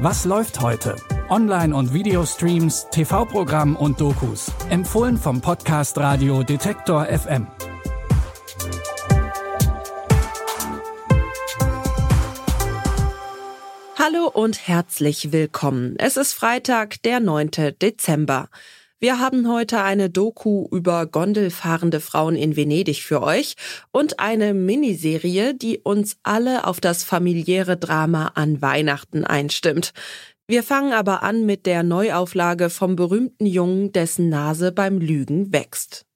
Was läuft heute? Online- und Videostreams, TV-Programm und Dokus. Empfohlen vom Podcast Radio Detektor FM. Hallo und herzlich willkommen. Es ist Freitag, der 9. Dezember. Wir haben heute eine Doku über gondelfahrende Frauen in Venedig für euch und eine Miniserie, die uns alle auf das familiäre Drama an Weihnachten einstimmt. Wir fangen aber an mit der Neuauflage vom berühmten Jungen, dessen Nase beim Lügen wächst.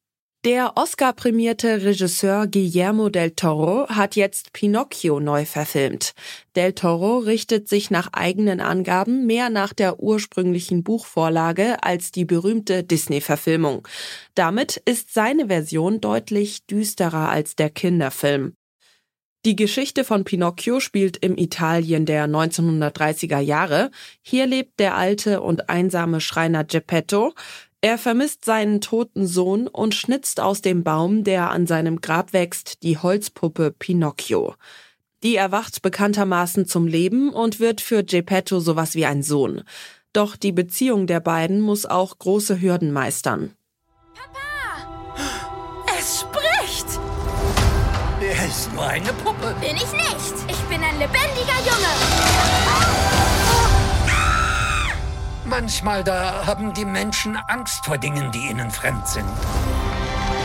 Der Oscar-prämierte Regisseur Guillermo del Toro hat jetzt Pinocchio neu verfilmt. Del Toro richtet sich nach eigenen Angaben mehr nach der ursprünglichen Buchvorlage als die berühmte Disney-Verfilmung. Damit ist seine Version deutlich düsterer als der Kinderfilm. Die Geschichte von Pinocchio spielt im Italien der 1930er Jahre. Hier lebt der alte und einsame Schreiner Geppetto. Er vermisst seinen toten Sohn und schnitzt aus dem Baum, der an seinem Grab wächst, die Holzpuppe Pinocchio. Die erwacht bekanntermaßen zum Leben und wird für Geppetto sowas wie ein Sohn. Doch die Beziehung der beiden muss auch große Hürden meistern. Papa! Es spricht! Er ist nur eine Puppe. Bin ich nicht! Ich bin ein lebendiger Junge! Manchmal da haben die Menschen Angst vor Dingen, die ihnen fremd sind.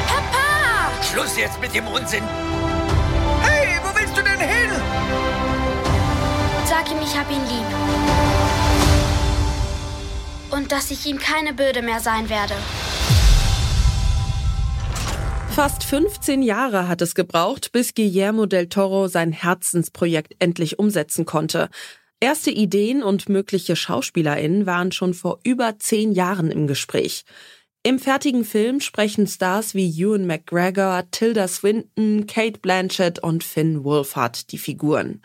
Papa! Schluss jetzt mit dem Unsinn. Hey, wo willst du denn hin? Sag ihm, ich hab ihn lieb. Und dass ich ihm keine Bürde mehr sein werde. Fast 15 Jahre hat es gebraucht, bis Guillermo del Toro sein Herzensprojekt endlich umsetzen konnte. Erste Ideen und mögliche SchauspielerInnen waren schon vor über zehn Jahren im Gespräch. Im fertigen Film sprechen Stars wie Ewan McGregor, Tilda Swinton, Kate Blanchett und Finn Wolfhard die Figuren.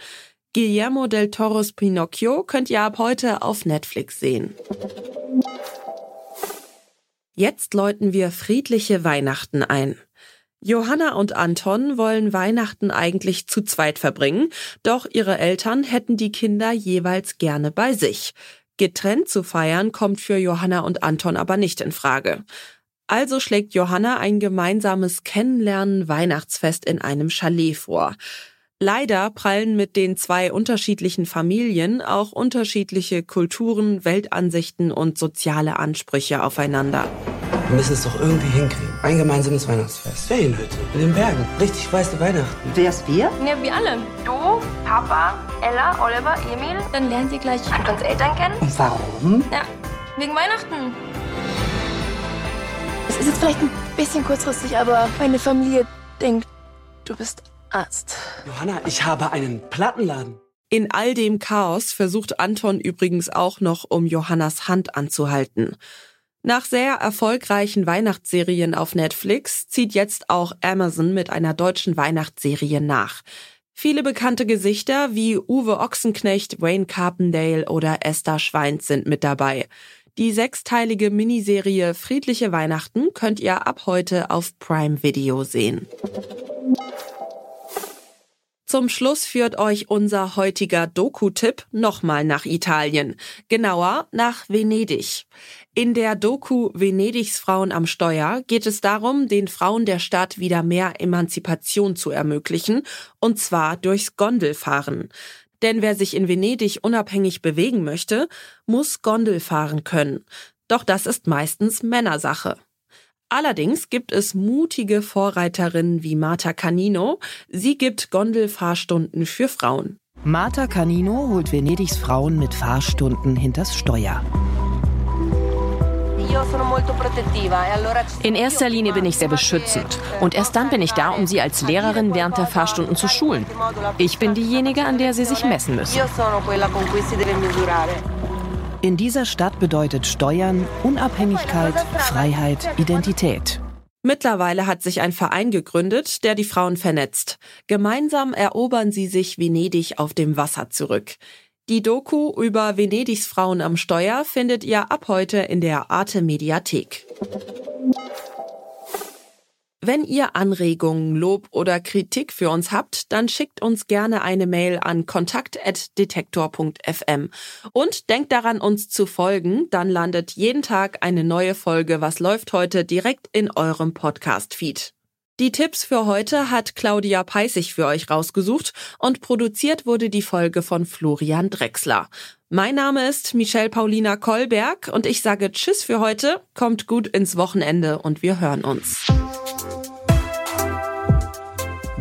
Guillermo del Toros Pinocchio könnt ihr ab heute auf Netflix sehen. Jetzt läuten wir friedliche Weihnachten ein. Johanna und Anton wollen Weihnachten eigentlich zu zweit verbringen, doch ihre Eltern hätten die Kinder jeweils gerne bei sich. Getrennt zu feiern kommt für Johanna und Anton aber nicht in Frage. Also schlägt Johanna ein gemeinsames Kennenlernen Weihnachtsfest in einem Chalet vor. Leider prallen mit den zwei unterschiedlichen Familien auch unterschiedliche Kulturen, Weltansichten und soziale Ansprüche aufeinander. Wir müssen es doch irgendwie hinkriegen. Ein gemeinsames Weihnachtsfest. Ferienhütte. In den Bergen. Richtig weiße Weihnachten. Wer's wir? Ja, wir alle. Du, Papa, Ella, Oliver, Emil. Dann lernen sie gleich Antons Eltern kennen. Und warum? Ja, wegen Weihnachten. Es ist jetzt vielleicht ein bisschen kurzfristig, aber meine Familie denkt, du bist Arzt. Johanna, ich habe einen Plattenladen. In all dem Chaos versucht Anton übrigens auch noch, um Johannas Hand anzuhalten. Nach sehr erfolgreichen Weihnachtsserien auf Netflix zieht jetzt auch Amazon mit einer deutschen Weihnachtsserie nach. Viele bekannte Gesichter wie Uwe Ochsenknecht, Wayne Carpendale oder Esther Schweins sind mit dabei. Die sechsteilige Miniserie Friedliche Weihnachten könnt ihr ab heute auf Prime Video sehen. Zum Schluss führt euch unser heutiger Doku-Tipp nochmal nach Italien, genauer nach Venedig. In der Doku Venedigs Frauen am Steuer geht es darum, den Frauen der Stadt wieder mehr Emanzipation zu ermöglichen, und zwar durchs Gondelfahren. Denn wer sich in Venedig unabhängig bewegen möchte, muss Gondel fahren können. Doch das ist meistens Männersache. Allerdings gibt es mutige Vorreiterinnen wie Marta Canino. Sie gibt Gondelfahrstunden für Frauen. Marta Canino holt Venedigs Frauen mit Fahrstunden hinters Steuer. In erster Linie bin ich sehr beschützend. Und erst dann bin ich da, um Sie als Lehrerin während der Fahrstunden zu schulen. Ich bin diejenige, an der Sie sich messen müssen. In dieser Stadt bedeutet Steuern Unabhängigkeit, Freiheit, Identität. Mittlerweile hat sich ein Verein gegründet, der die Frauen vernetzt. Gemeinsam erobern sie sich Venedig auf dem Wasser zurück. Die Doku über Venedigs Frauen am Steuer findet ihr ab heute in der Arte Mediathek. Wenn ihr Anregungen, Lob oder Kritik für uns habt, dann schickt uns gerne eine Mail an kontakt.detektor.fm. Und denkt daran, uns zu folgen, dann landet jeden Tag eine neue Folge Was läuft heute direkt in eurem Podcast-Feed. Die Tipps für heute hat Claudia Peissig für euch rausgesucht und produziert wurde die Folge von Florian Drexler. Mein Name ist Michelle Paulina Kolberg und ich sage Tschüss für heute, kommt gut ins Wochenende und wir hören uns.